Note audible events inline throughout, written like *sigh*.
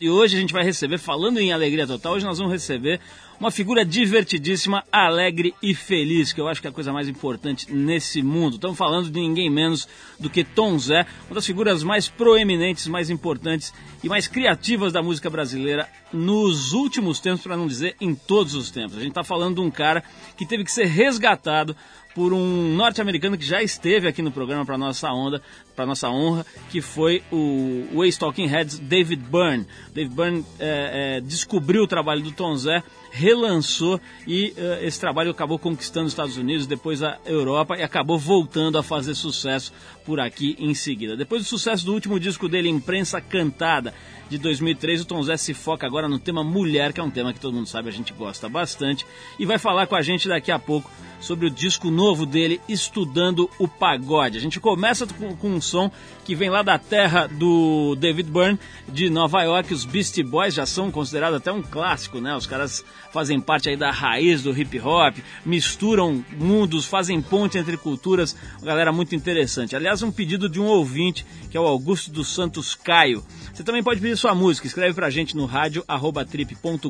E hoje a gente vai receber, falando em alegria total, hoje nós vamos receber uma figura divertidíssima, alegre e feliz, que eu acho que é a coisa mais importante nesse mundo. Estamos falando de ninguém menos do que Tom Zé, uma das figuras mais proeminentes, mais importantes e mais criativas da música brasileira nos últimos tempos, para não dizer em todos os tempos. A gente está falando de um cara que teve que ser resgatado por um norte-americano que já esteve aqui no programa para nossa onda, para nossa honra, que foi o, o ex-Talking Heads David Byrne. David Byrne é, é, descobriu o trabalho do Tom Zé, relançou e uh, esse trabalho acabou conquistando os Estados Unidos, depois a Europa e acabou voltando a fazer sucesso por aqui em seguida. Depois do sucesso do último disco dele, Imprensa Cantada, de 2003, o Tom Zé se foca agora no tema mulher, que é um tema que todo mundo sabe, a gente gosta bastante, e vai falar com a gente daqui a pouco sobre o disco novo dele, Estudando o Pagode. A gente começa com, com um som que vem lá da terra do David Byrne, de Nova York. Os Beastie Boys já são considerados até um clássico, né? Os caras fazem parte aí da raiz do hip hop, misturam mundos, fazem ponte entre culturas, uma galera muito interessante. Aliás, um pedido de um ouvinte, que é o Augusto dos Santos Caio. Você também pode pedir sua música, escreve pra gente no rádio trip.com.br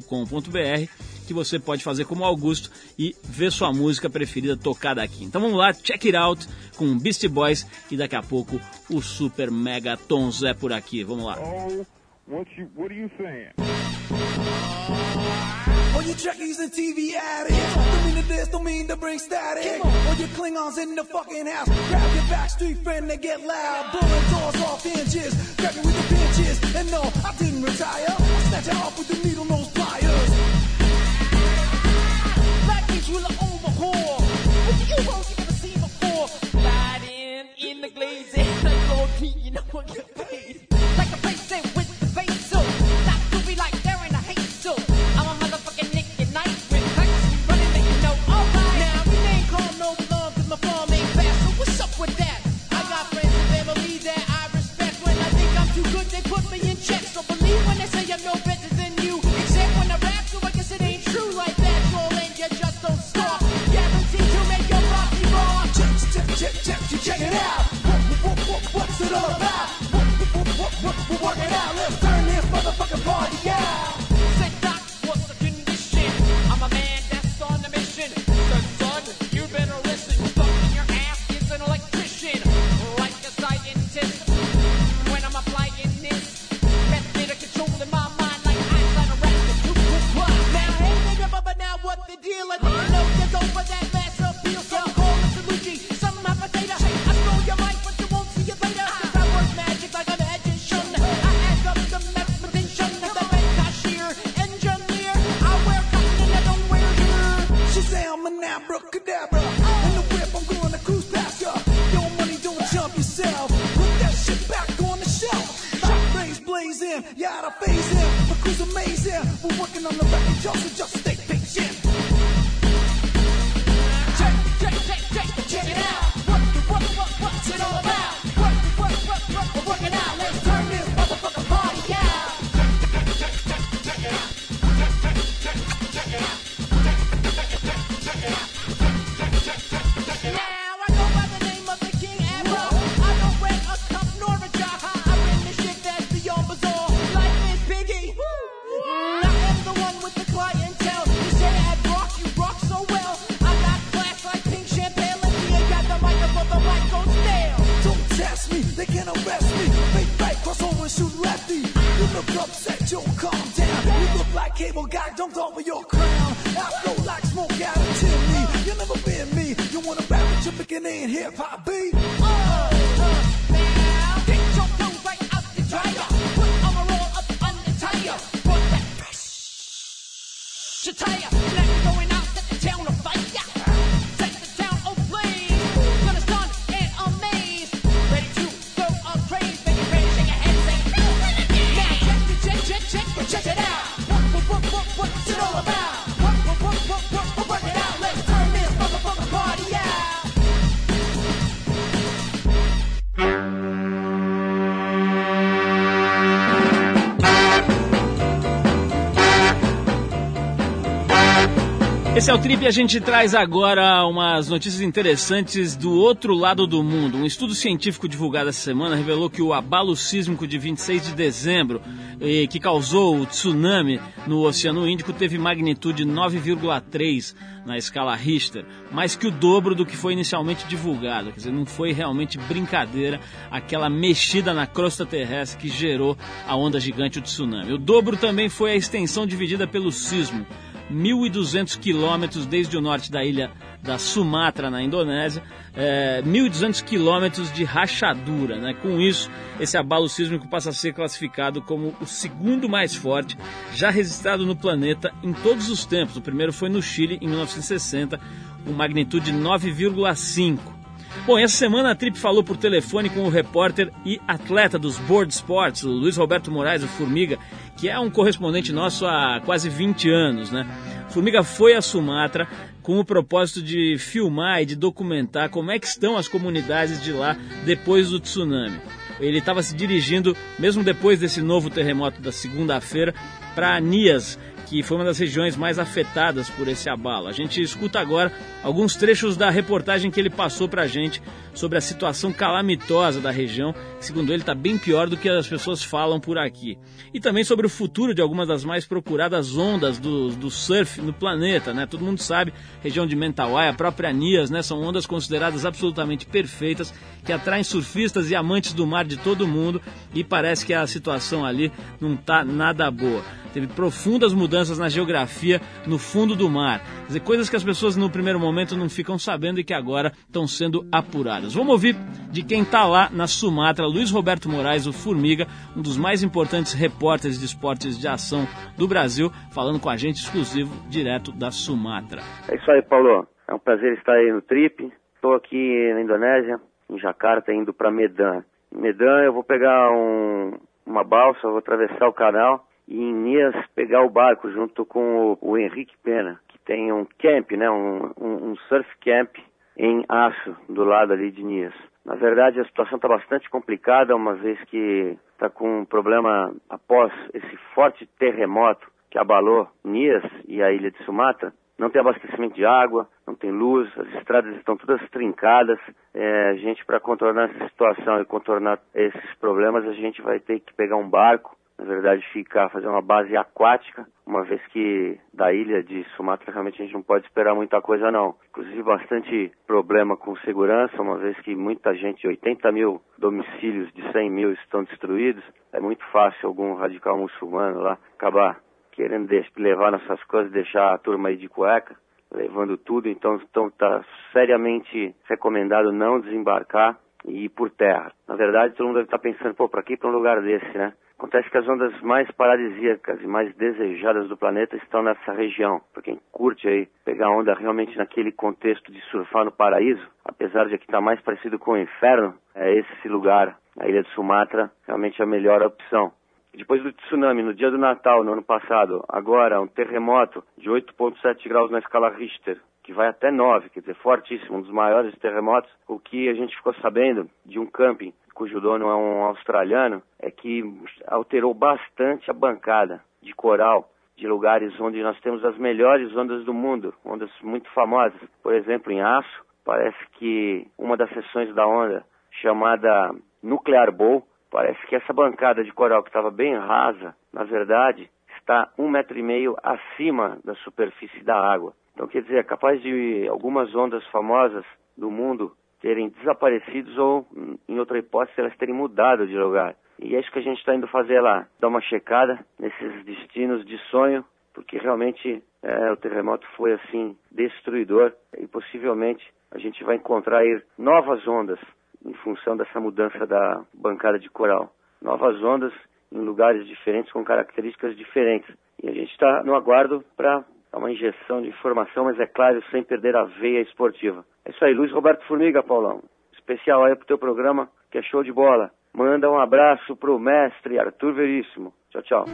que você pode fazer como Augusto e ver sua música preferida tocada aqui. Então vamos lá, check it out com Beastie Boys e daqui a pouco o Super Mega Tom Zé por aqui. Vamos lá. Oh, what, you, what? All you Trekkies and TV addicts Don't mean to this, don't mean to bring static. All you Klingons in the fucking house. Grab your backstreet friend and get loud. Blowing doors off hinges. Grab me with the pinches And no, I didn't retire. I snatch it off with the needle nose pliers We're working on the record y'all Esse é o Trip e a gente traz agora umas notícias interessantes do outro lado do mundo. Um estudo científico divulgado essa semana revelou que o abalo sísmico de 26 de dezembro, eh, que causou o tsunami no Oceano Índico, teve magnitude 9,3 na escala Richter, mais que o dobro do que foi inicialmente divulgado. Quer dizer, não foi realmente brincadeira aquela mexida na crosta terrestre que gerou a onda gigante, o tsunami. O dobro também foi a extensão dividida pelo sismo. 1.200 quilômetros desde o norte da ilha da Sumatra, na Indonésia, é, 1.200 quilômetros de rachadura. Né? Com isso, esse abalo sísmico passa a ser classificado como o segundo mais forte já registrado no planeta em todos os tempos. O primeiro foi no Chile, em 1960, com magnitude 9,5. Bom, essa semana a Trip falou por telefone com o repórter e atleta dos Board Sports, o Luiz Roberto Moraes, o Formiga, que é um correspondente nosso há quase 20 anos, né? Formiga foi a Sumatra com o propósito de filmar e de documentar como é que estão as comunidades de lá depois do tsunami. Ele estava se dirigindo, mesmo depois desse novo terremoto da segunda-feira, para Anias, que foi uma das regiões mais afetadas por esse abalo. A gente escuta agora alguns trechos da reportagem que ele passou para a gente sobre a situação calamitosa da região, segundo ele está bem pior do que as pessoas falam por aqui. E também sobre o futuro de algumas das mais procuradas ondas do, do surf no planeta, né? Todo mundo sabe, região de Mentawai, a própria Nias, né? São ondas consideradas absolutamente perfeitas, que atraem surfistas e amantes do mar de todo mundo e parece que a situação ali não está nada boa teve profundas mudanças na geografia no fundo do mar. Quer dizer, coisas que as pessoas no primeiro momento não ficam sabendo e que agora estão sendo apuradas. Vamos ouvir de quem está lá na Sumatra, Luiz Roberto Moraes, o Formiga, um dos mais importantes repórteres de esportes de ação do Brasil, falando com a gente exclusivo direto da Sumatra. É isso aí, Paulo. É um prazer estar aí no Trip. Estou aqui na Indonésia, em Jakarta, indo para Medan. Medan eu vou pegar um, uma balsa, vou atravessar o canal e Nias pegar o barco junto com o, o Henrique Pena, que tem um camp, né, um, um, um surf camp em Aço, do lado ali de Nias. Na verdade, a situação está bastante complicada, uma vez que está com um problema após esse forte terremoto que abalou Nias e a ilha de Sumatra. Não tem abastecimento de água, não tem luz, as estradas estão todas trincadas. É, a gente, para contornar essa situação e contornar esses problemas, a gente vai ter que pegar um barco na verdade, ficar, fazer uma base aquática, uma vez que da ilha de Sumatra realmente a gente não pode esperar muita coisa não. Inclusive bastante problema com segurança, uma vez que muita gente, 80 mil domicílios de 100 mil estão destruídos. É muito fácil algum radical muçulmano lá acabar querendo levar nossas coisas, deixar a turma aí de cueca, levando tudo. Então está seriamente recomendado não desembarcar e ir por terra. Na verdade, todo mundo deve estar pensando, pô, para que ir para um lugar desse, né? Acontece que as ondas mais paradisíacas e mais desejadas do planeta estão nessa região. Para quem curte aí pegar onda realmente naquele contexto de surfar no paraíso, apesar de aqui estar tá mais parecido com o inferno, é esse lugar, a ilha de Sumatra, realmente a melhor opção. Depois do tsunami, no dia do Natal, no ano passado, agora um terremoto de 8,7 graus na escala Richter, que vai até 9, quer dizer, fortíssimo, um dos maiores terremotos. O que a gente ficou sabendo de um camping cujo dono é um australiano, é que alterou bastante a bancada de coral de lugares onde nós temos as melhores ondas do mundo, ondas muito famosas. Por exemplo, em Aço, parece que uma das sessões da onda, chamada Nuclear Bowl, parece que essa bancada de coral que estava bem rasa, na verdade, está um metro e meio acima da superfície da água. Então, quer dizer, é capaz de algumas ondas famosas do mundo terem desaparecido ou, em outra hipótese, elas terem mudado de lugar. E é isso que a gente está indo fazer lá, dar uma checada nesses destinos de sonho, porque realmente é, o terremoto foi assim destruidor e possivelmente a gente vai encontrar aí novas ondas em função dessa mudança da bancada de coral. Novas ondas em lugares diferentes com características diferentes. E a gente está no aguardo para dar uma injeção de informação, mas é claro, sem perder a veia esportiva. É isso aí, Luiz Roberto Formiga, Paulão. Especial aí pro teu programa, que é show de bola. Manda um abraço pro mestre Arthur Veríssimo. Tchau, tchau.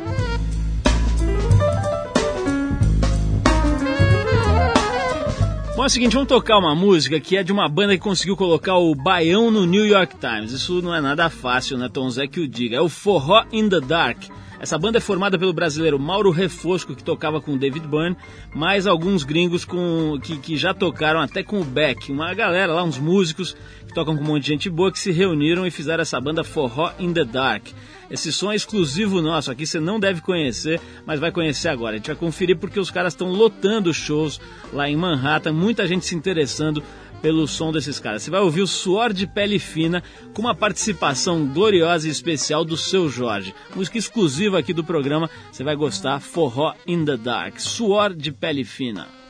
Bom, é o seguinte, vamos tocar uma música que é de uma banda que conseguiu colocar o Baião no New York Times. Isso não é nada fácil, né, Tom Zé que o diga. É o Forró in the Dark Essa banda é formada pelo brasileiro Mauro Refosco, que tocava com David Byrne, mais alguns gringos com, que, que já tocaram até com o Beck. Uma galera lá, uns músicos que tocam com um monte de gente boa, que se reuniram e fizeram essa banda Forró in the Dark. Esse som é exclusivo nosso, aqui você não deve conhecer, mas vai conhecer agora. A gente vai conferir porque os caras estão lotando shows lá em Manhattan, muita gente se interessando pelo som desses caras. Você vai ouvir o Suor de Pele Fina com uma participação gloriosa e especial do seu Jorge. Música exclusiva aqui do programa, você vai gostar, Forró in the Dark. Suor de Pele Fina.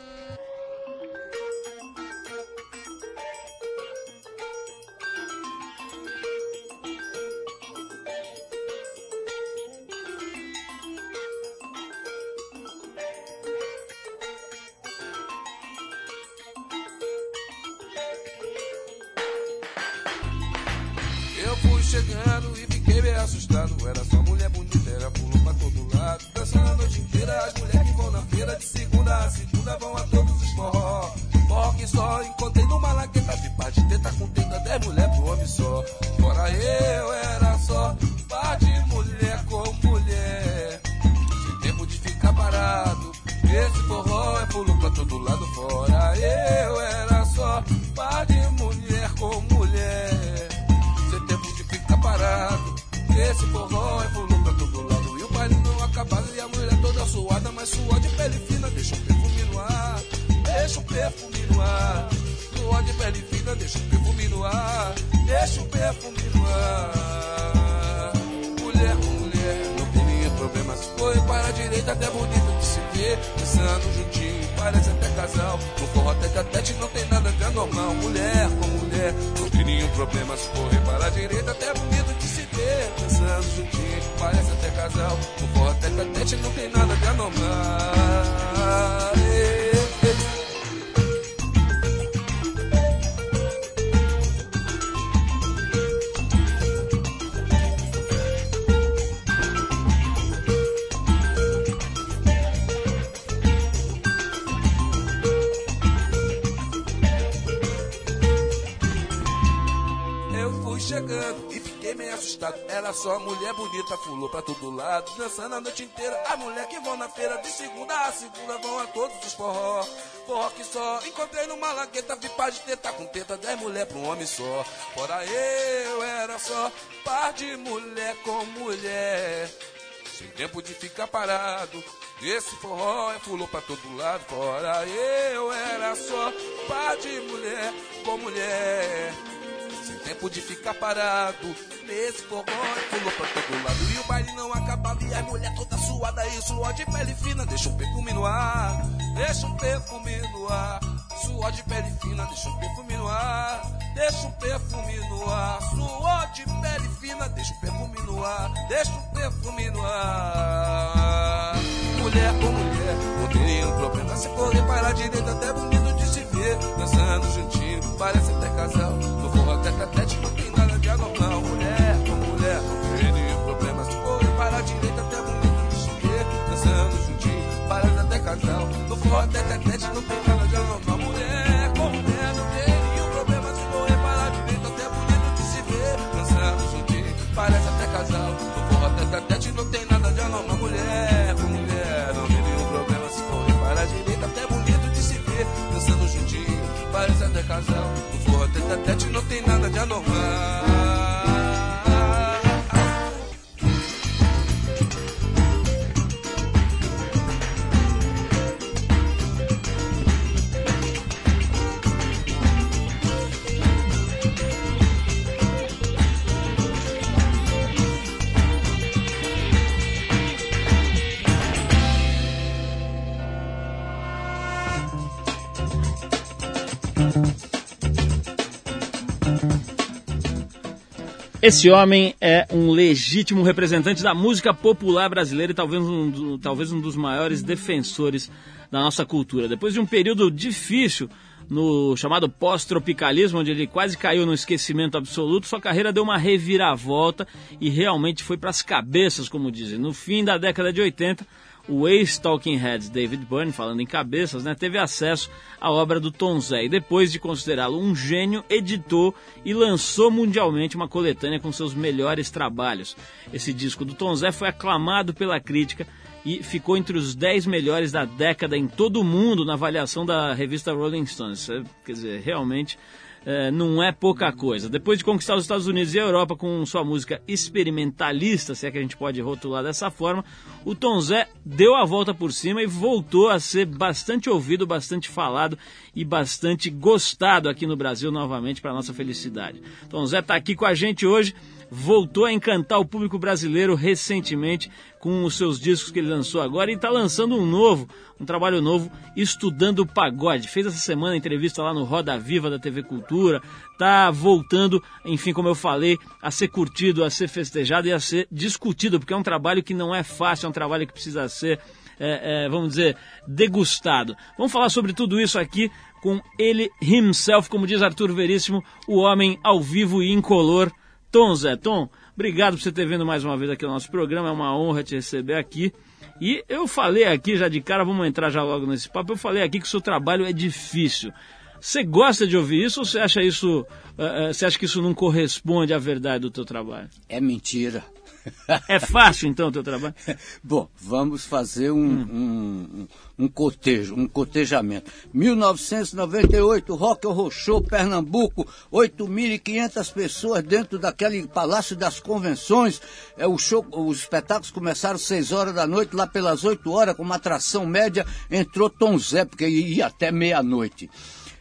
até bonito de se ver. Dançando juntinho, parece até casal. No forró tete a tete não tem nada de anormal. Mulher com mulher, não tem nenhum problema. Se correr para a direita, até bonito de se ver. Dançando juntinho, parece até casal. No forró tete a tete não tem nada de anormal. Só mulher bonita pulou pra todo lado, dançando a noite inteira. As mulher que vão na feira de segunda a segunda vão a todos os forró. Forró que só encontrei numa lagueta, par de teta com teta, dez mulher pra um homem só. Fora eu era só par de mulher com mulher. Sem tempo de ficar parado, esse forró é pulou pra todo lado. Fora eu era só par de mulher com mulher. Sem tempo de ficar parado, nesse forró pulou pra todo lado. E o baile não acabava, e a mulher toda suada, e suor de pele fina, deixa um perfume no ar, deixa um perfume no ar. Suor de pele fina, deixa um perfume no ar, deixa um perfume no ar. Suor de pele fina, deixa um perfume no ar, deixa um perfume no ar. Mulher com mulher, não tem nenhum problema. Se correr para a direita, até bonito de se ver. Dançando juntinho, parece até casal. No forró até catete, não tem nada de anormal. Mulher com mulher, não tem nenhum problema. Se correr para a direita, até bonito de ver. Dançando juntinho, parece até casal. No forró até catete, não tem nada de anormal. Mulher com mulher, não tem nenhum problema. Se correr para a direita, até bonito de se ver. Dançando juntinho, parece até casal. No forró até catete, casal. No forró catete, não tem nada de anormal. Esse homem é um legítimo representante da música popular brasileira e talvez um, talvez um dos maiores defensores da nossa cultura. Depois de um período difícil no chamado pós-tropicalismo, onde ele quase caiu no esquecimento absoluto, sua carreira deu uma reviravolta e realmente foi para as cabeças, como dizem. No fim da década de 80, o ex-Talking Heads David Byrne, falando em cabeças, né, teve acesso à obra do Tom Zé e depois de considerá-lo um gênio, editou e lançou mundialmente uma coletânea com seus melhores trabalhos. Esse disco do Tom Zé foi aclamado pela crítica e ficou entre os 10 melhores da década em todo o mundo na avaliação da revista Rolling Stones. Quer dizer, realmente é, não é pouca coisa. Depois de conquistar os Estados Unidos e a Europa com sua música experimentalista, se é que a gente pode rotular dessa forma, o Tom Zé deu a volta por cima e voltou a ser bastante ouvido, bastante falado e bastante gostado aqui no Brasil novamente para nossa felicidade. Tom Zé está aqui com a gente hoje voltou a encantar o público brasileiro recentemente com os seus discos que ele lançou agora e está lançando um novo, um trabalho novo, Estudando Pagode. Fez essa semana entrevista lá no Roda Viva da TV Cultura, está voltando, enfim, como eu falei, a ser curtido, a ser festejado e a ser discutido, porque é um trabalho que não é fácil, é um trabalho que precisa ser, é, é, vamos dizer, degustado. Vamos falar sobre tudo isso aqui com ele himself, como diz Arthur Veríssimo, o homem ao vivo e incolor Tom Zé. Tom, obrigado por você ter vindo mais uma vez aqui no nosso programa, é uma honra te receber aqui. E eu falei aqui já de cara, vamos entrar já logo nesse papo, eu falei aqui que o seu trabalho é difícil. Você gosta de ouvir isso ou você acha isso, uh, uh, você acha que isso não corresponde à verdade do teu trabalho? É mentira. É fácil então o teu trabalho? *laughs* Bom, vamos fazer um, hum. um, um, cotejo, um cotejamento. 1998, Rock Show, Pernambuco, 8.500 pessoas dentro daquele Palácio das Convenções. É, o show, os espetáculos começaram às 6 horas da noite, lá pelas 8 horas, com uma atração média, entrou Tom Zé, porque ia até meia-noite.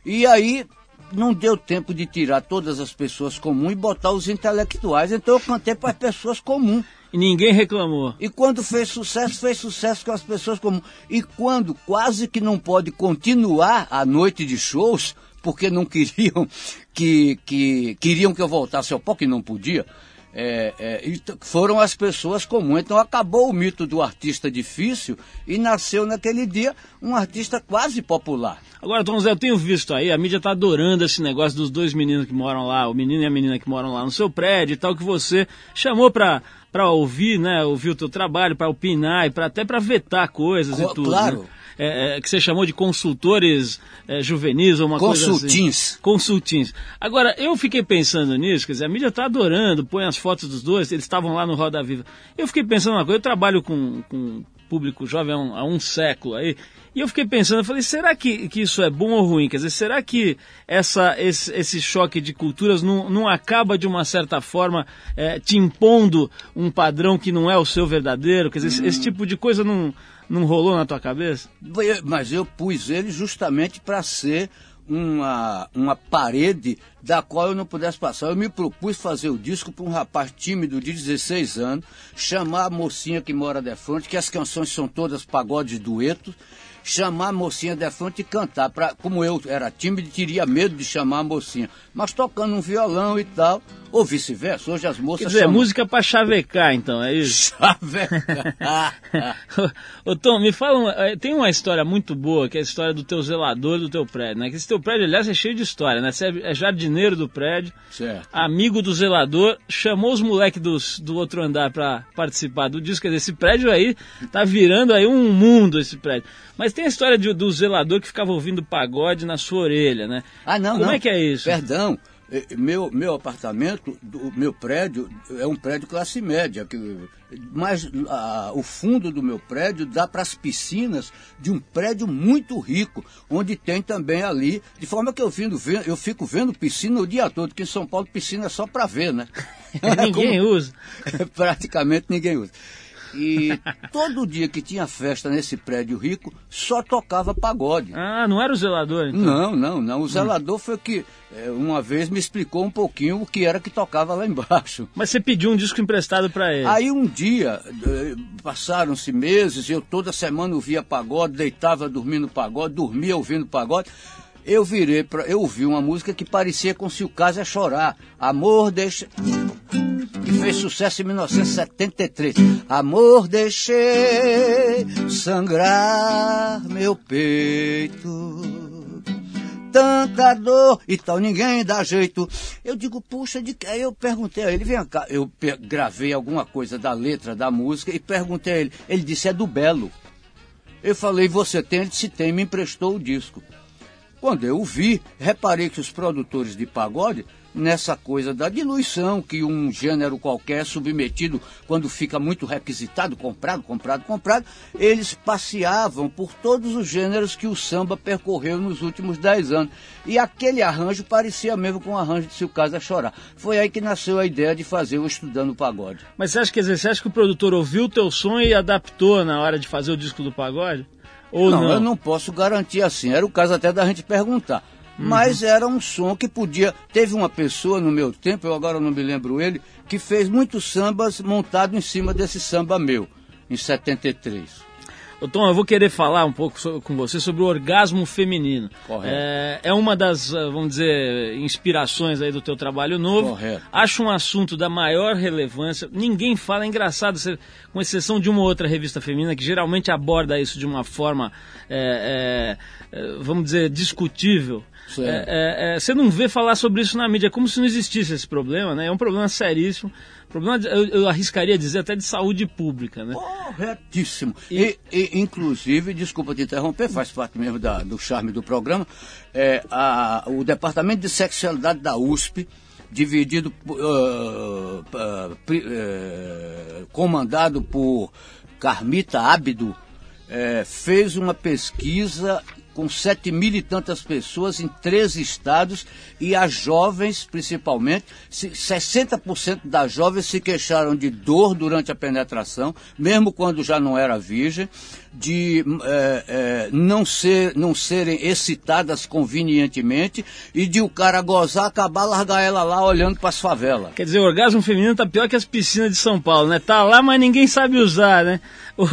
E aí não deu tempo de tirar todas as pessoas comuns e botar os intelectuais, então eu cantei para as pessoas comuns. E ninguém reclamou. E quando fez sucesso, fez sucesso com as pessoas comuns. E quando quase que não pode continuar a noite de shows, porque não queriam que, que queriam que eu voltasse ao palco e não podia, é, é, foram as pessoas comuns. Então acabou o mito do artista difícil e nasceu naquele dia um artista quase popular. Agora, Tom Zé, eu tenho visto aí, a mídia está adorando esse negócio dos dois meninos que moram lá, o menino e a menina que moram lá no seu prédio e tal, que você chamou para para ouvir, né, ouvir o teu trabalho, para opinar e pra, até para vetar coisas Co e tudo. Claro. Né? É, é, que você chamou de consultores é, juvenis ou uma Consultins. coisa assim. Consultins. Agora, eu fiquei pensando nisso, quer dizer, a mídia está adorando, põe as fotos dos dois, eles estavam lá no Roda Viva. Eu fiquei pensando uma coisa, eu trabalho com, com público jovem há um, há um século aí, e eu fiquei pensando, eu falei, será que, que isso é bom ou ruim? Quer dizer, será que essa, esse, esse choque de culturas não, não acaba de uma certa forma é, te impondo um padrão que não é o seu verdadeiro? Quer dizer, esse, esse tipo de coisa não, não rolou na tua cabeça? Mas eu pus ele justamente para ser uma, uma parede da qual eu não pudesse passar. Eu me propus fazer o disco para um rapaz tímido de 16 anos, chamar a mocinha que mora de frente, que as canções são todas pagodes duetos, chamar a mocinha frente e cantar. Pra, como eu era tímido, teria medo de chamar a mocinha. Mas tocando um violão e tal, ou vice-versa. Hoje as moças. Quer dizer, chamam... música para chavecar, então, é isso? Chavecar. *laughs* Ô Tom, me fala, uma, eh, tem uma história muito boa, que é a história do teu zelador do teu prédio, né? Que esse teu prédio, aliás, é cheio de história, né? Você é jardineiro do prédio, certo. amigo do zelador, chamou os moleques do outro andar para participar do disco. Quer dizer, esse prédio aí tá virando aí um mundo, esse prédio. Mas tem a história de, do zelador que ficava ouvindo pagode na sua orelha, né? Ah, não, Como não. é que é isso? Perdão. Meu, meu apartamento, do, meu prédio, é um prédio classe média, que, mas a, o fundo do meu prédio dá para as piscinas de um prédio muito rico, onde tem também ali, de forma que eu, vindo, eu fico vendo piscina o dia todo, que em São Paulo piscina é só para ver, né? *laughs* ninguém *laughs* Como, usa. *laughs* praticamente ninguém usa. E todo dia que tinha festa nesse prédio rico, só tocava pagode. Ah, não era o zelador, então? Não, não, não. O zelador hum. foi que é, uma vez me explicou um pouquinho o que era que tocava lá embaixo. Mas você pediu um disco emprestado para ele? Aí um dia, passaram-se meses, eu toda semana ouvia pagode, deitava dormindo pagode, dormia ouvindo pagode eu virei para eu ouvi uma música que parecia com se o caso é chorar. Amor deixa que fez sucesso em 1973. Amor, deixei sangrar meu peito. Tanta dor e tal, ninguém dá jeito. Eu digo, puxa, de que? Aí eu perguntei a ele, vem cá, eu gravei alguma coisa da letra da música e perguntei a ele. Ele disse, é do Belo. Eu falei, você tem? Ele disse, tem, me emprestou o disco. Quando eu vi, reparei que os produtores de pagode nessa coisa da diluição que um gênero qualquer é submetido quando fica muito requisitado, comprado, comprado, comprado, eles passeavam por todos os gêneros que o samba percorreu nos últimos dez anos. E aquele arranjo parecia mesmo com o arranjo de Se o Caso é Chorar. Foi aí que nasceu a ideia de fazer o Estudando Pagode. Mas você acha, que, você acha que o produtor ouviu o teu som e adaptou na hora de fazer o disco do pagode? Ou não, não, eu não posso garantir assim. Era o caso até da gente perguntar. Uhum. Mas era um som que podia. Teve uma pessoa no meu tempo, eu agora não me lembro ele, que fez muitos sambas montado em cima desse samba meu, em 73. Ô, Tom, eu vou querer falar um pouco sobre, com você sobre o orgasmo feminino. Correto. É, é, uma das, eh, vamos dizer, inspirações aí do teu trabalho novo. Correto. Acho um assunto da maior relevância. Ninguém fala, é engraçado, você, com exceção de uma outra revista feminina que geralmente aborda isso de uma forma, é, é, vamos dizer, discutível. É, é, é, você não vê falar sobre isso na mídia, é como se não existisse esse problema, né? É um problema seríssimo. Problema, de, eu, eu, arriscaria dizer até de saúde pública, né? Corretíssimo. E, e, inclusive, desculpa te interromper, faz parte mesmo da, do charme do programa, é, a, o Departamento de Sexualidade da USP, dividido, uh, uh, uh, comandado por Carmita Ábido, é, fez uma pesquisa com sete mil e tantas pessoas em três estados e as jovens, principalmente, 60% das jovens se queixaram de dor durante a penetração, mesmo quando já não era virgem, de é, é, não, ser, não serem excitadas convenientemente e de o cara gozar, acabar, largar ela lá olhando para as favelas. Quer dizer, o orgasmo feminino tá pior que as piscinas de São Paulo, né? Tá lá, mas ninguém sabe usar, né? Ô,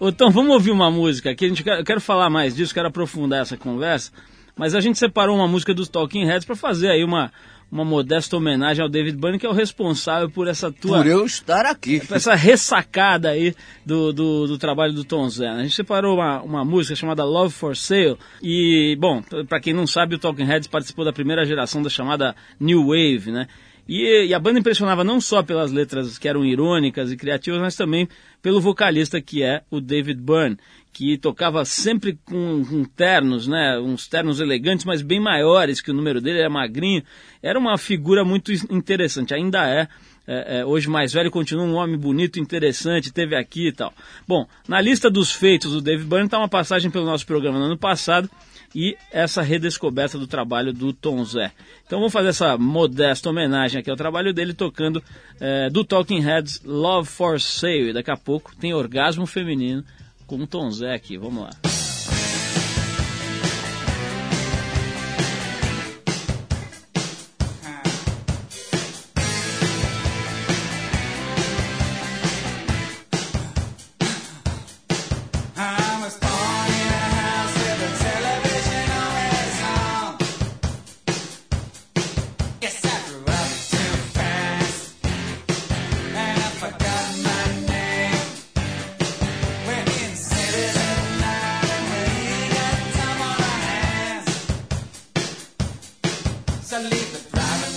ô vamos ouvir uma música aqui, a gente eu quero falar mais disso, quero aprofundar essa conversa, mas a gente separou uma música dos Talking Heads para fazer aí uma uma modesta homenagem ao David Byrne, que é o responsável por essa tua. Por eu estar aqui. Por *laughs* essa ressacada aí do, do, do trabalho do Tom Zé. A gente separou uma, uma música chamada Love for Sale. E, bom, para quem não sabe, o Talking Heads participou da primeira geração da chamada New Wave, né? E, e, a banda impressionava não só pelas letras que eram irônicas e criativas, mas também pelo vocalista que é o David Byrne que tocava sempre com, com, ternos, né? Uns ternos elegantes, mas bem maiores, que o número dele era magrinho. Era uma figura muito interessante, ainda é. é, é hoje mais velho, continua um homem bonito, interessante, teve aqui e tal. Bom, na lista dos feitos do Dave Byrne está uma passagem pelo nosso programa no ano passado e essa redescoberta do trabalho do Tom Zé. Então vamos fazer essa modesta homenagem aqui ao trabalho dele, tocando é, do Talking Heads Love for Sale. E daqui a pouco tem Orgasmo Feminino com Tom aqui. Vamos lá.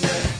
Yeah.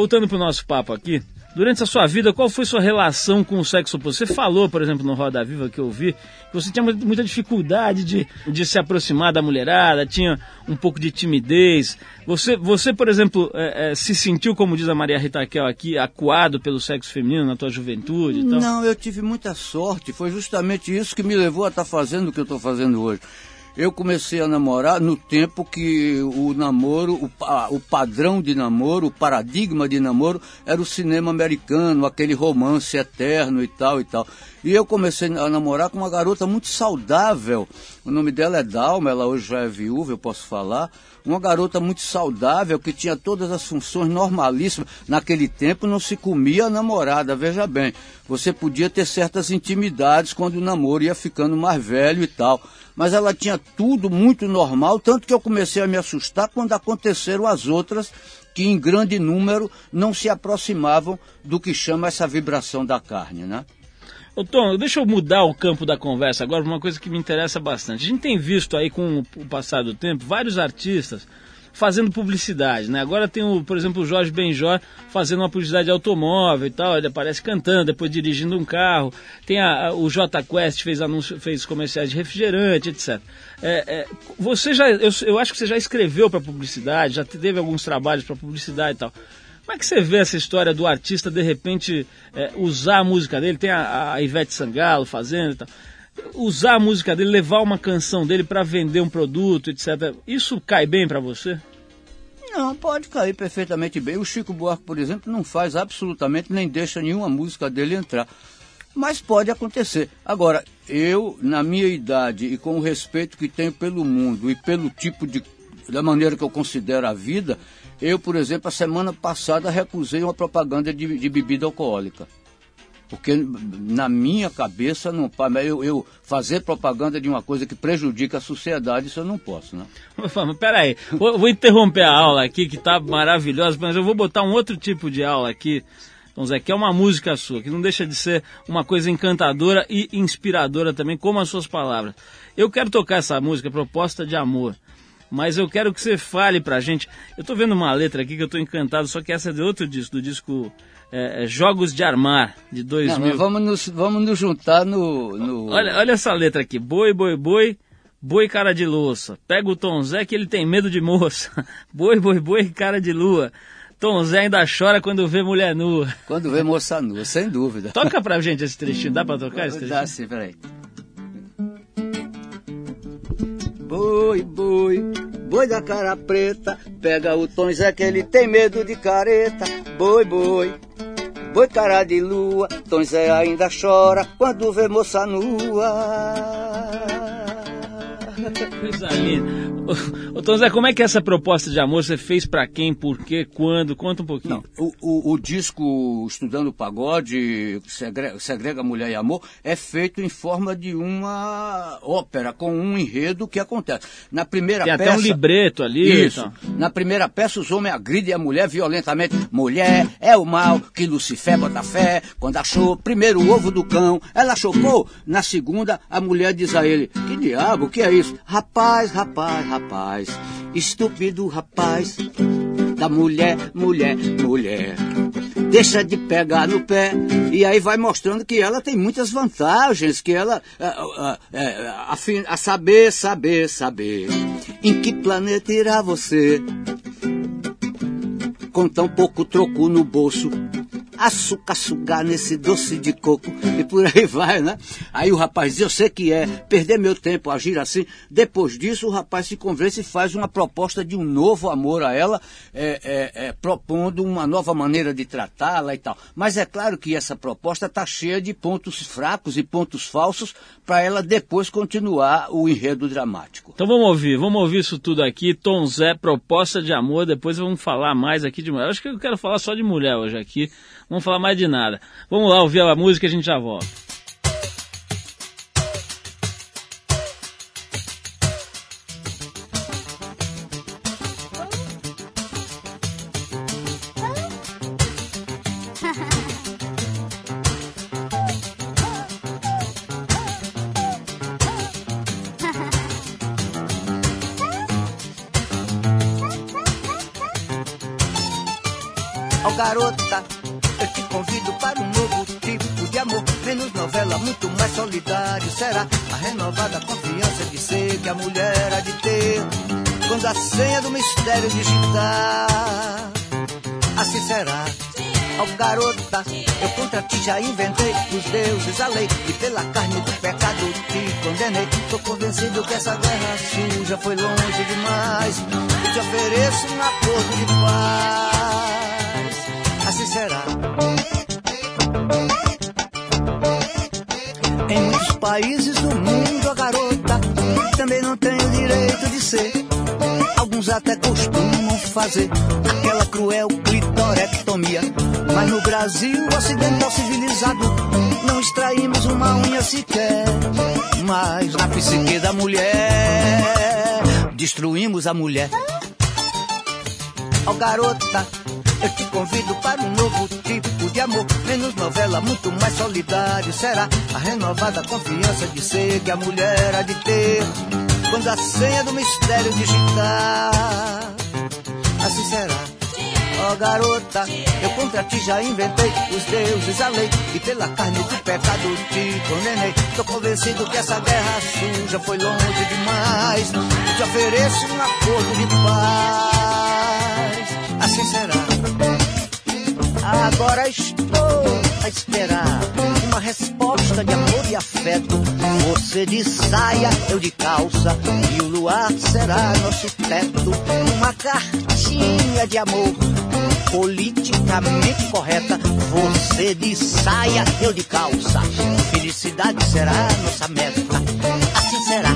Voltando pro nosso papo aqui, durante a sua vida, qual foi sua relação com o sexo oposto? Você falou, por exemplo, no Roda Viva que eu vi, que você tinha muita dificuldade de, de se aproximar da mulherada, tinha um pouco de timidez. Você, você por exemplo, é, é, se sentiu, como diz a Maria Rita Raquel aqui, acuado pelo sexo feminino na tua juventude? Não, eu tive muita sorte. Foi justamente isso que me levou a estar fazendo o que eu estou fazendo hoje. Eu comecei a namorar no tempo que o namoro, o, o, padrão de namoro, o paradigma de namoro era o cinema americano, aquele romance eterno e tal e tal. E eu comecei a namorar com uma garota muito saudável. O nome dela é Dalma, ela hoje já é viúva, eu posso falar. Uma garota muito saudável, que tinha todas as funções normalíssimas. Naquele tempo não se comia a namorada, veja bem. Você podia ter certas intimidades quando o namoro ia ficando mais velho e tal mas ela tinha tudo muito normal, tanto que eu comecei a me assustar quando aconteceram as outras que em grande número não se aproximavam do que chama essa vibração da carne, né? Ô Tom, deixa eu mudar o campo da conversa agora uma coisa que me interessa bastante. A gente tem visto aí com o passar do tempo vários artistas fazendo publicidade, né? Agora tem, o, por exemplo, o Jorge Benjor fazendo uma publicidade de automóvel e tal, ele aparece cantando, depois dirigindo um carro. Tem a, a, o J Quest fez anúncio, fez comerciais de refrigerante, etc. É, é, você já, eu, eu acho que você já escreveu para publicidade, já teve alguns trabalhos para publicidade e tal. Como é que você vê essa história do artista de repente é, usar a música dele? Tem a, a Ivete Sangalo fazendo e tal usar a música dele, levar uma canção dele para vender um produto, etc. Isso cai bem para você? Não, pode cair perfeitamente bem. O Chico Buarque, por exemplo, não faz absolutamente nem deixa nenhuma música dele entrar. Mas pode acontecer. Agora, eu, na minha idade e com o respeito que tenho pelo mundo e pelo tipo de. da maneira que eu considero a vida, eu, por exemplo, a semana passada recusei uma propaganda de, de bebida alcoólica. Porque na minha cabeça, não, eu, eu fazer propaganda de uma coisa que prejudica a sociedade, isso eu não posso, né? Peraí, vou, vou interromper a aula aqui, que está maravilhosa, mas eu vou botar um outro tipo de aula aqui. Então, Zé, que é uma música sua, que não deixa de ser uma coisa encantadora e inspiradora também, como as suas palavras. Eu quero tocar essa música, Proposta de Amor mas eu quero que você fale pra gente. Eu tô vendo uma letra aqui que eu tô encantado, só que essa é de outro disco, do disco é, é Jogos de Armar, de 2000. Não, vamos, nos, vamos nos juntar no, no... Olha, olha essa letra aqui, boi, boi, boi, boi cara de louça. Pega o Tom Zé que ele tem medo de moça. *laughs* boi, boi, boi, cara de lua. Tom Zé ainda chora quando vê mulher nua. Quando vê moça nua, sem dúvida. Toca pra gente esse trechinho, dá pra tocar esse trechinho? Dá sim, peraí. Boi, boi, boi da cara preta, pega o Tom Zé que ele tem medo de careta. Boi, boi, boi cara de lua, Tom Zé ainda chora quando vê moça nua. Coisa linda. Ô, Tom Zé, como é que é essa proposta de amor você fez para quem, por quê, quando? Conta um pouquinho. Não, o, o, o, disco Estudando Pagode, Segrega, Segrega Mulher e Amor, é feito em forma de uma ópera, com um enredo que acontece. Na primeira Tem peça... até um libreto ali. Isso. Então. Na primeira peça, os homens agridem a mulher violentamente. Mulher é o mal que Lucifer bota fé. Quando achou primeiro o ovo do cão, ela chocou. Na segunda, a mulher diz a ele, que diabo, que é isso? Rapaz, rapaz, rapaz, estúpido rapaz, da mulher, mulher, mulher. Deixa de pegar no pé. E aí vai mostrando que ela tem muitas vantagens, que ela. A, a, a, a saber, saber, saber. Em que planeta irá você? Com tão pouco troco no bolso sugar nesse doce de coco e por aí vai, né? Aí o rapaz diz, eu sei que é, perder meu tempo, agir assim. Depois disso, o rapaz se convence e faz uma proposta de um novo amor a ela, é, é, é, propondo uma nova maneira de tratá-la e tal. Mas é claro que essa proposta está cheia de pontos fracos e pontos falsos para ela depois continuar o enredo dramático. Então vamos ouvir, vamos ouvir isso tudo aqui. Tom Zé, proposta de amor, depois vamos falar mais aqui de mulher. Acho que eu quero falar só de mulher hoje aqui. Vamos falar mais de nada. Vamos lá ouvir a música e a gente já volta. Senha do mistério digitar, assim será. Ó garota, eu contra ti já inventei os deuses, a lei. E pela carne do pecado te condenei. Tô convencido que essa guerra suja foi longe demais. Te ofereço um acordo de paz. Assim será. Em muitos países do mundo, a garota também não tem o direito de ser. Até costumam fazer aquela cruel clitorectomia. Mas no Brasil ocidental civilizado, não extraímos uma unha sequer. Mas na psique da mulher, destruímos a mulher. Ó oh, garota, eu te convido para um novo tipo de amor. Menos novela, muito mais solidário. Será a renovada confiança de ser que a mulher há de ter. Quando a senha do mistério digitar, assim será. Ó oh, garota, eu contra ti já inventei os deuses, a lei. E pela carne do pecado te condenei. Tô convencido que essa guerra suja foi longe demais. Eu te ofereço um acordo de paz. Assim será. Agora estou a esperar uma resposta de amor e afeto. Você de saia, eu de calça, e o luar será nosso teto. Uma cartinha de amor, politicamente correta. Você de saia, eu de calça. Felicidade será nossa meta. Assim será.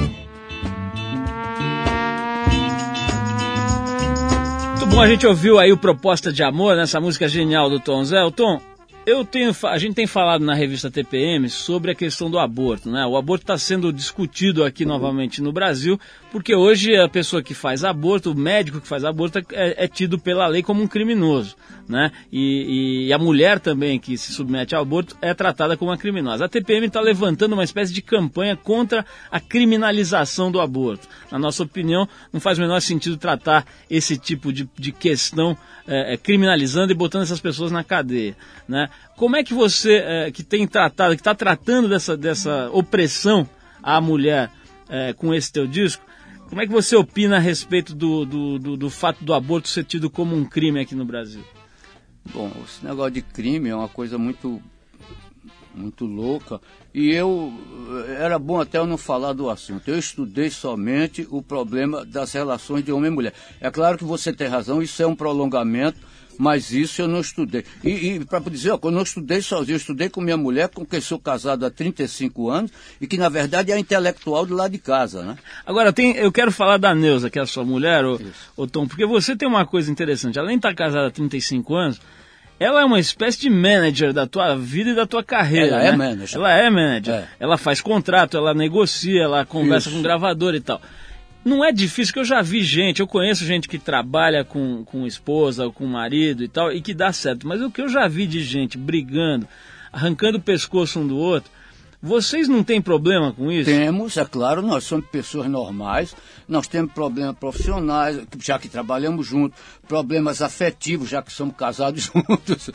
Muito bom, a gente ouviu aí o Proposta de Amor, nessa música genial do Tom Zé. O Tom, eu tenho, a gente tem falado na revista TPM sobre a questão do aborto, né? O aborto está sendo discutido aqui novamente no Brasil, porque hoje a pessoa que faz aborto, o médico que faz aborto, é, é tido pela lei como um criminoso, né? E, e, a mulher também que se submete ao aborto é tratada como uma criminosa. A TPM está levantando uma espécie de campanha contra a criminalização do aborto. Na nossa opinião, não faz o menor sentido tratar esse tipo de, de questão é, criminalizando e botando essas pessoas na cadeia, né? Como é que você, é, que tem tratado, que está tratando dessa, dessa opressão à mulher é, com esse teu disco, como é que você opina a respeito do, do, do, do, fato do aborto ser tido como um crime aqui no Brasil? Bom, esse negócio de crime é uma coisa muito, muito louca. E eu, era bom até eu não falar do assunto. Eu estudei somente o problema das relações de homem e mulher. É claro que você tem razão, isso é um prolongamento mas isso eu não estudei. E, e para dizer, ó, eu não estudei sozinho, eu estudei com minha mulher, com quem sou casado há 35 anos, e que na verdade é intelectual do lado de casa, né? Agora, tem, eu quero falar da Neuza, que é a sua mulher, o, o Tom, porque você tem uma coisa interessante, além de estar casada há 35 anos, ela é uma espécie de manager da tua vida e da tua carreira. Ela é né? é manager. Ela é manager. É. Ela faz contrato, ela negocia, ela conversa Isso. com gravador e tal. Não é difícil, que eu já vi gente, eu conheço gente que trabalha com, com esposa, com marido e tal, e que dá certo. Mas o que eu já vi de gente brigando, arrancando o pescoço um do outro, vocês não têm problema com isso? Temos, é claro, nós somos pessoas normais, nós temos problemas profissionais, já que trabalhamos juntos, problemas afetivos, já que somos casados *laughs* juntos,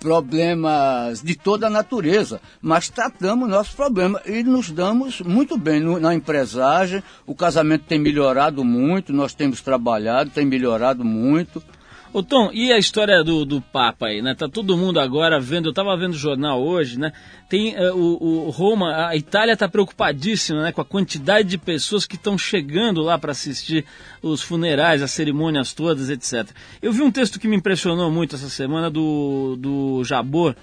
problemas de toda a natureza, mas tratamos nossos problemas e nos damos muito bem na empresagem, o casamento tem melhorado muito, nós temos trabalhado, tem melhorado muito. Ô Tom, e a história do, do Papa aí, né? Tá todo mundo agora vendo, eu tava vendo o jornal hoje, né? Tem uh, o, o, Roma, a Itália tá preocupadíssima, né? Com a quantidade de pessoas que estão chegando lá para assistir os funerais, as cerimônias todas, etc. Eu vi um texto que me impressionou muito essa semana do, do Jabor,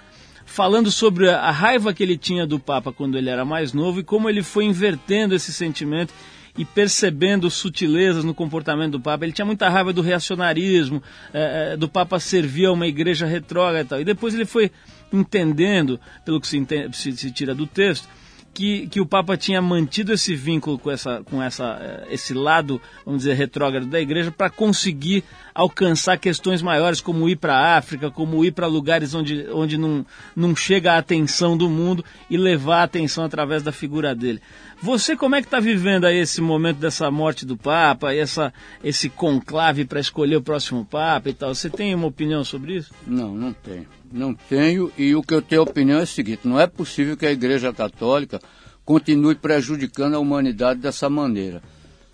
falando sobre a raiva que ele tinha do Papa quando ele era mais novo e como ele foi invertendo esse sentimento e percebendo sutilezas no comportamento do Papa. Ele tinha muita raiva do reacionarismo, é, do Papa servir a uma igreja retrógrada e tal. E depois ele foi entendendo, pelo que se, entende, se, se tira do texto, que, que, o Papa tinha mantido esse vínculo com, essa, com essa, é, esse lado, vamos dizer, retrógrado da igreja para conseguir alcançar questões maiores, como ir para a África, como ir para lugares onde, onde não, não chega a atenção do mundo e levar a atenção através da figura dele. Você como é que está vivendo aí esse momento dessa morte do Papa, essa, esse conclave para escolher o próximo Papa e tal? Você tem uma opinião sobre isso? Não, não tenho. Não tenho, e o que eu tenho opinião é o seguinte: não é possível que a Igreja Católica continue prejudicando a humanidade dessa maneira.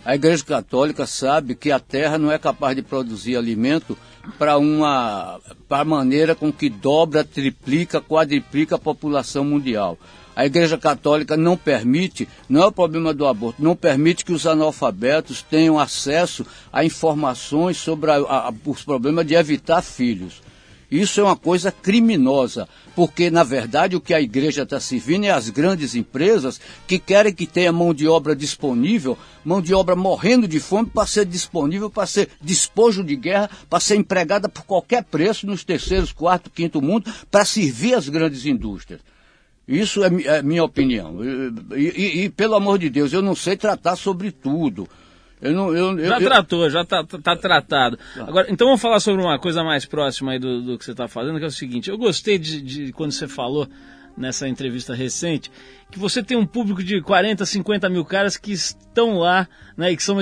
A Igreja Católica sabe que a terra não é capaz de produzir alimento para uma para maneira com que dobra, triplica, quadriplica a população mundial. A Igreja Católica não permite, não é o problema do aborto, não permite que os analfabetos tenham acesso a informações sobre a, a, os problemas de evitar filhos. Isso é uma coisa criminosa, porque na verdade o que a igreja está servindo é as grandes empresas que querem que tenha mão de obra disponível, mão de obra morrendo de fome para ser disponível, para ser despojo de guerra, para ser empregada por qualquer preço nos terceiros, quarto, quinto mundo, para servir as grandes indústrias. Isso é, é minha opinião. E, e, e, pelo amor de Deus, eu não sei tratar sobre tudo. Eu não, eu, já eu, tratou, já está tá tratado. Agora, então vamos falar sobre uma coisa mais próxima aí do, do que você está fazendo, que é o seguinte. Eu gostei de, de, quando você falou nessa entrevista recente que você tem um público de 40, 50 mil caras que estão lá, né? E que são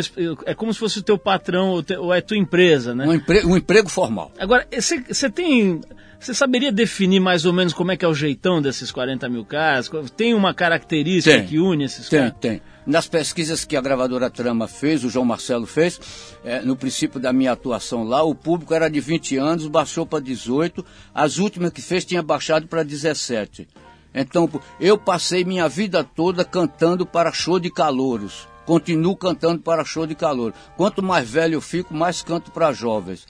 é como se fosse o teu patrão ou, te, ou é tua empresa, né? Um, empre, um emprego formal. Agora, você, você tem você saberia definir mais ou menos como é que é o jeitão desses 40 mil caras? Tem uma característica tem, que une esses tem, caras? Tem, tem. Nas pesquisas que a gravadora Trama fez, o João Marcelo fez, é, no princípio da minha atuação lá, o público era de 20 anos, baixou para 18, as últimas que fez tinha baixado para 17. Então, eu passei minha vida toda cantando para show de calouros. Continuo cantando para show de calor. Quanto mais velho eu fico, mais canto para jovens.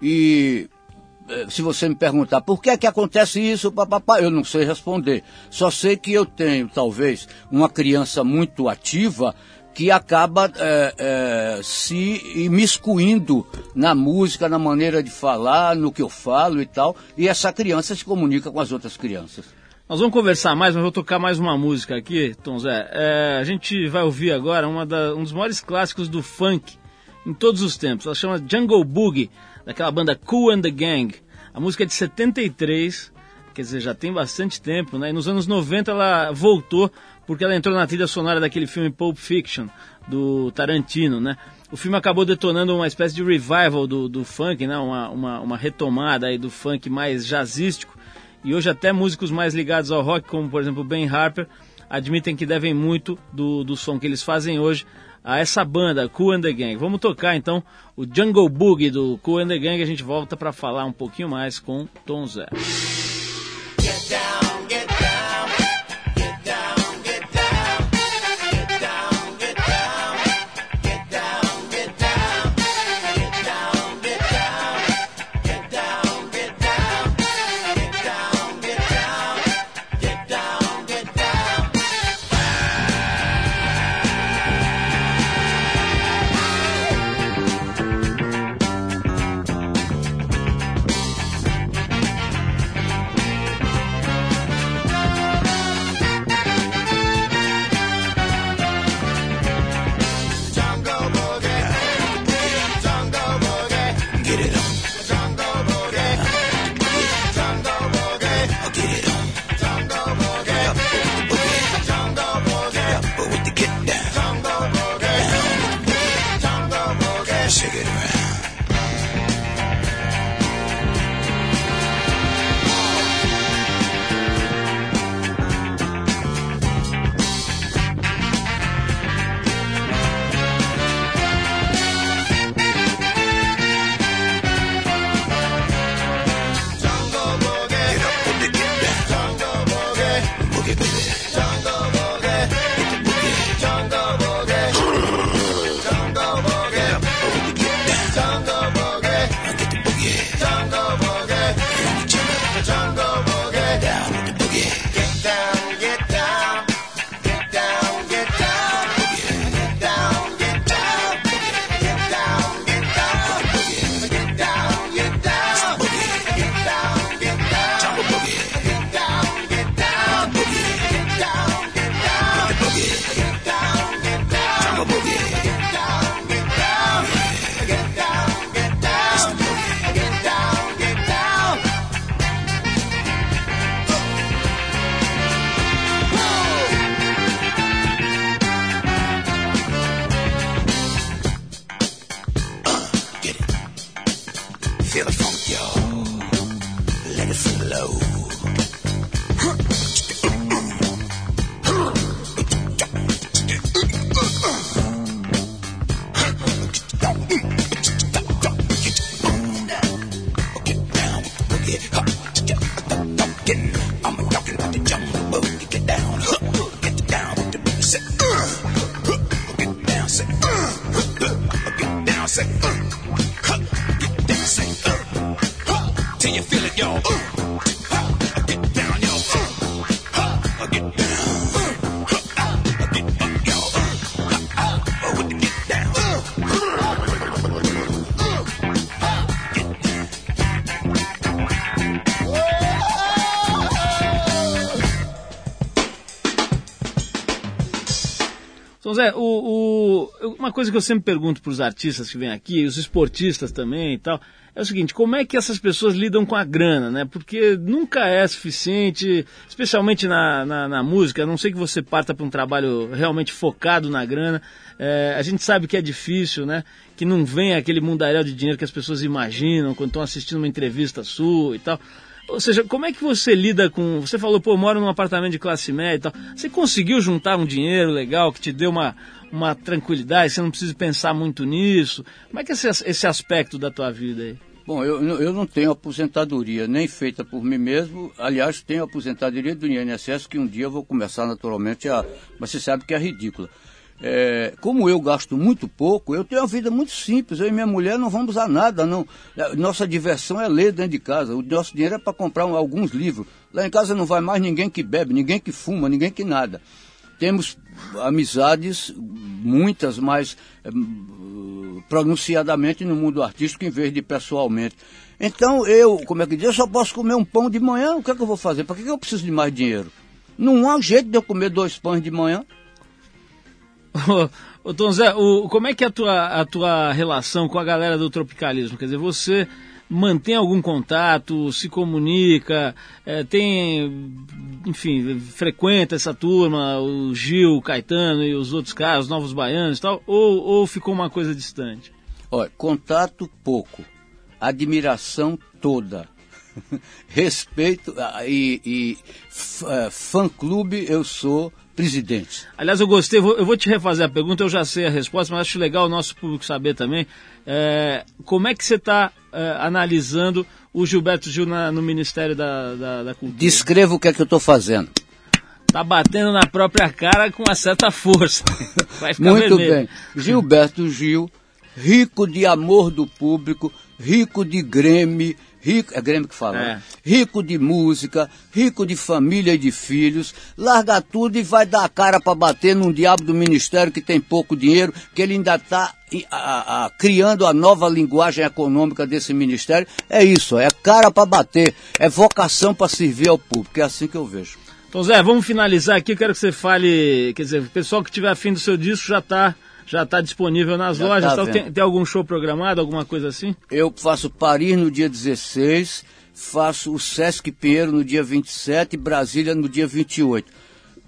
E eh, se você me perguntar por que é que acontece isso, papapá, eu não sei responder. Só sei que eu tenho, talvez, uma criança muito ativa que acaba é, é, se imiscuindo na música, na maneira de falar, no que eu falo e tal, e essa criança se comunica com as outras crianças. Nós vamos conversar mais, mas vou tocar mais uma música aqui, Tom Zé. É, a gente vai ouvir agora da, um dos maiores clássicos do funk em todos os tempos. Ela chama Jungle Boogie daquela banda Cool and the Gang. A música é de 73, quer dizer, já tem bastante tempo, né? E nos anos 90 ela voltou porque ela entrou na trilha sonora daquele filme Pulp Fiction, do Tarantino, né? O filme acabou detonando uma espécie de revival do, do funk, né? Uma, uma, uma retomada aí do funk mais jazzístico. E hoje até músicos mais ligados ao rock, como por exemplo Ben Harper, admitem que devem muito do, do som que eles fazem hoje a essa banda, Cool and the Gang. Vamos tocar então o Jungle Boogie do Cool and the Gang. A gente volta para falar um pouquinho mais com Tom Zé. Zé, o, o- uma coisa que eu sempre pergunto para os artistas que vêm aqui, os esportistas também e tal, é o seguinte, como é que essas pessoas lidam com a grana, né? Porque nunca é suficiente, especialmente na, na, na música, a não sei que você parta para um trabalho realmente focado na grana, é, a gente sabe que é difícil, né? Que não vem aquele mundaréu de dinheiro que as pessoas imaginam quando estão assistindo uma entrevista sua e tal. Ou seja, como é que você lida com. Você falou, pô, eu moro num apartamento de classe média e tal. Você conseguiu juntar um dinheiro legal que te deu uma, uma tranquilidade, você não precisa pensar muito nisso? Como é que é esse, esse aspecto da tua vida aí? Bom, eu, eu não tenho aposentadoria nem feita por mim mesmo. Aliás, tenho aposentadoria do INSS que um dia eu vou começar naturalmente a. Mas você sabe que é ridícula. É, como eu gasto muito pouco, eu tenho uma vida muito simples. Eu e minha mulher não vamos a nada. Não. Nossa diversão é ler dentro de casa. O nosso dinheiro é para comprar um- alguns livros. Lá em casa não vai mais ninguém que bebe, ninguém que fuma, ninguém que nada. Temos amizades, muitas, mas eh, pronunciadamente no mundo artístico em vez de pessoalmente. Então eu, como é que diz, eu só posso comer um pão de manhã, o que é que eu vou fazer? Para que eu preciso de mais dinheiro? Não há jeito de eu comer dois pães de manhã. Ô, Tom Zé, o, como é que é a tua, a tua relação com a galera do tropicalismo? Quer dizer, você mantém algum contato, se comunica, eh, tem, enfim, frequenta essa turma, o Gil, o Caetano e os outros caras, os novos baianos e tal, ou, ou ficou uma coisa distante? Olha, contato pouco, admiração toda. *laughs* Respeito ah, e, e eh, fã-clube eu sou presidente. Aliás, eu gostei, vou- eu vou te refazer a pergunta, eu já sei a resposta, mas acho legal o nosso público saber também. É, como é que você está analisando o Gilberto Gil na- no Ministério da, da, da Cultura? Descreva o que é que eu estou fazendo. Tá batendo na própria cara com uma certa força. *laughs* Vai ficar Muito vermelho. bem. Gilberto Gil, rico de amor do público, rico de Grêmio, rico, é Grêmio que fala, É. né? rico de música, rico de família e de filhos, larga tudo e vai dar a cara para bater num diabo do ministério que tem pouco dinheiro, que ele ainda está criando a nova linguagem econômica desse ministério. É isso, é cara para bater, é vocação para servir ao público, é assim que eu vejo. Então, Zé, vamos finalizar aqui. Eu quero que você fale. Quer dizer, o pessoal que tiver afim do seu disco já está já tá disponível nas Já lojas. tá tal. vendo. tem, tem algum show programado, alguma coisa assim? Eu faço Paris no dia 16, faço o Sesc Pinheiro no dia 27 e Brasília no dia 28.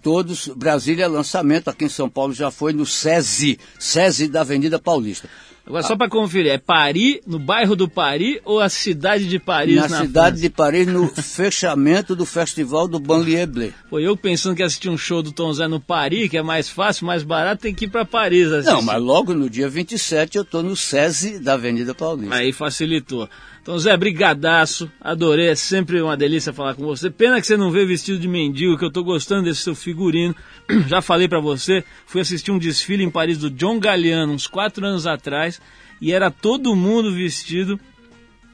Todos, Brasília é lançamento, aqui em São Paulo já foi no SESI, SESI da Avenida Paulista. Agora, só para conferir, é Paris, no bairro do Paris ou a cidade de Paris na, na, cidade França? de Paris, no *laughs* fechamento do Festival do Banlieue Bleu. Pô, eu pensando que assistir um show do Tom Zé no Paris, que é mais fácil, mais barato, tem que ir para Paris assistir. Não, mas logo no dia 27 eu estou no SESI da Avenida Paulista. Aí facilitou. Então, Zé, brigadaço, adorei, é sempre uma delícia falar com você. Pena que você não veio vestido de mendigo, que eu tô gostando desse seu figurino. *clears throat* Já falei pra você, fui assistir um desfile em Paris do John Galliano uns quatro anos atrás e era todo mundo vestido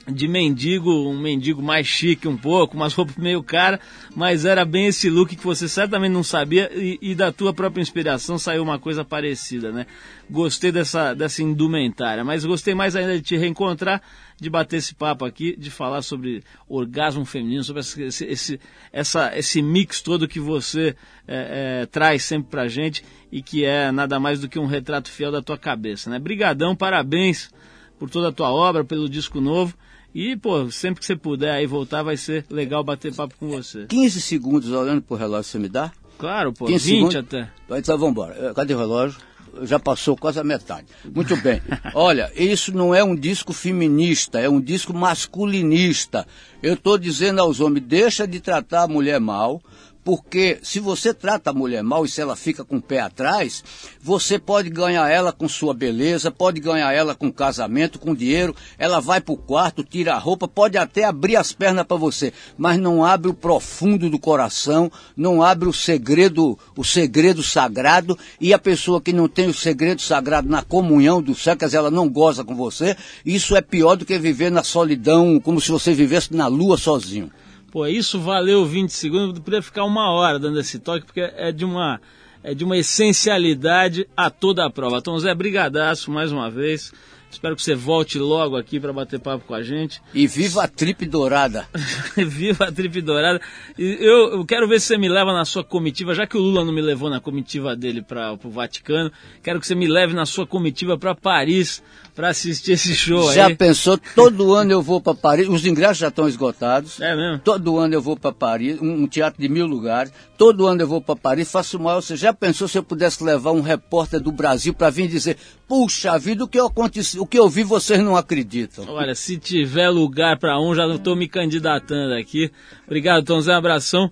de mendigo, um mendigo mais chique um pouco, umas roupas meio cara, mas era bem esse look que você certamente não sabia e, e da tua própria inspiração saiu uma coisa parecida, né? Gostei dessa, dessa indumentária, mas gostei mais ainda de te reencontrar, de bater esse papo aqui, de falar sobre orgasmo feminino, sobre esse, esse, essa, esse mix todo que você é, é, traz sempre pra gente e que é nada mais do que um retrato fiel da tua cabeça, né? Brigadão, parabéns por toda a tua obra, pelo disco novo. E, pô, sempre que você puder aí voltar, vai ser legal bater papo com você. 15 segundos olhando pro relógio, você me dá? Claro, pô, 15 20 segundos? até. Então vamos embora. Eh, Cadê o relógio? já passou quase a metade. Muito bem. *laughs* Olha, isso não é um disco feminista, é um disco masculinista. Eu estou dizendo aos homens, deixa de tratar a mulher mal, porque se você trata a mulher mal e se ela fica com o pé atrás, você pode ganhar ela com sua beleza, pode ganhar ela com casamento, com dinheiro, ela vai para o quarto, tira a roupa, pode até abrir as pernas para você, mas não abre o profundo do coração, não abre o segredo, o segredo sagrado, e a pessoa que não tem o segredo sagrado na comunhão do céu, quer dizer, ela não goza com você, isso é pior do que viver na solidão, como se você vivesse na lua sozinho. Pô, isso valeu 20 segundos, poderia ficar uma hora dando esse toque, porque é de uma, é de uma essencialidade a toda a prova. Então, Zé, brigadaço mais uma vez. Espero que você volte logo aqui para bater papo com a gente. E viva a Trip Dourada! *laughs* viva a Trip Dourada! Eu, eu, quero ver se você me leva na sua comitiva, já que o Lula não me levou na comitiva dele para o Vaticano, quero que você me leve na sua comitiva para Paris para assistir esse show já aí. Já pensou? Todo ano eu vou para Paris, os ingressos já estão esgotados. É mesmo? Todo ano eu vou para Paris, um, um, teatro de mil lugares. Todo ano eu vou para Paris, faço maior. Você já pensou se eu pudesse levar um repórter do Brasil para vir dizer: puxa vida, o que, aconteci, o que eu vi vocês não acreditam? Olha, se tiver lugar para um, já estou me candidatando aqui. Obrigado, Tom Zé, um abração.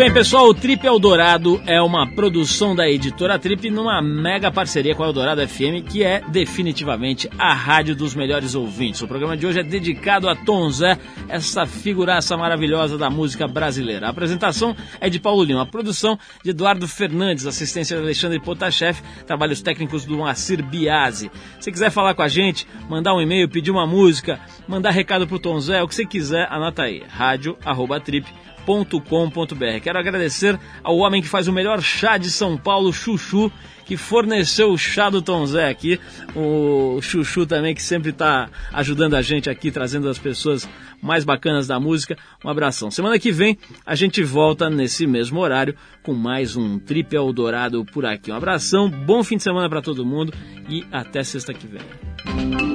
Bem, pessoal, o Trip Eldorado é uma produção da editora Trip numa mega parceria com a Eldorado FM, que é definitivamente a rádio dos melhores ouvintes. O programa de hoje é dedicado a Tom Zé, essa figuraça maravilhosa da música brasileira. A apresentação é de Paulo Lima, a produção de Eduardo Fernandes, assistência de Alexandre Potashev, trabalhos técnicos do Moacir Biasi. Se quiser falar com a gente, mandar um e-mail, pedir uma música, mandar recado pro Tom Zé, o que você quiser, anota aí, rádio.trip.com chá.com.br. Quero agradecer ao homem que faz o melhor chá de São Paulo, Chuchu, que forneceu o chá do Tom Zé aqui. O Chuchu também, que sempre está ajudando a gente aqui, trazendo as pessoas mais bacanas da música. Um abração. Semana que vem a gente volta nesse mesmo horário com mais um Trip Eldorado por aqui. Um abração, bom fim de semana para todo mundo e até sexta que vem.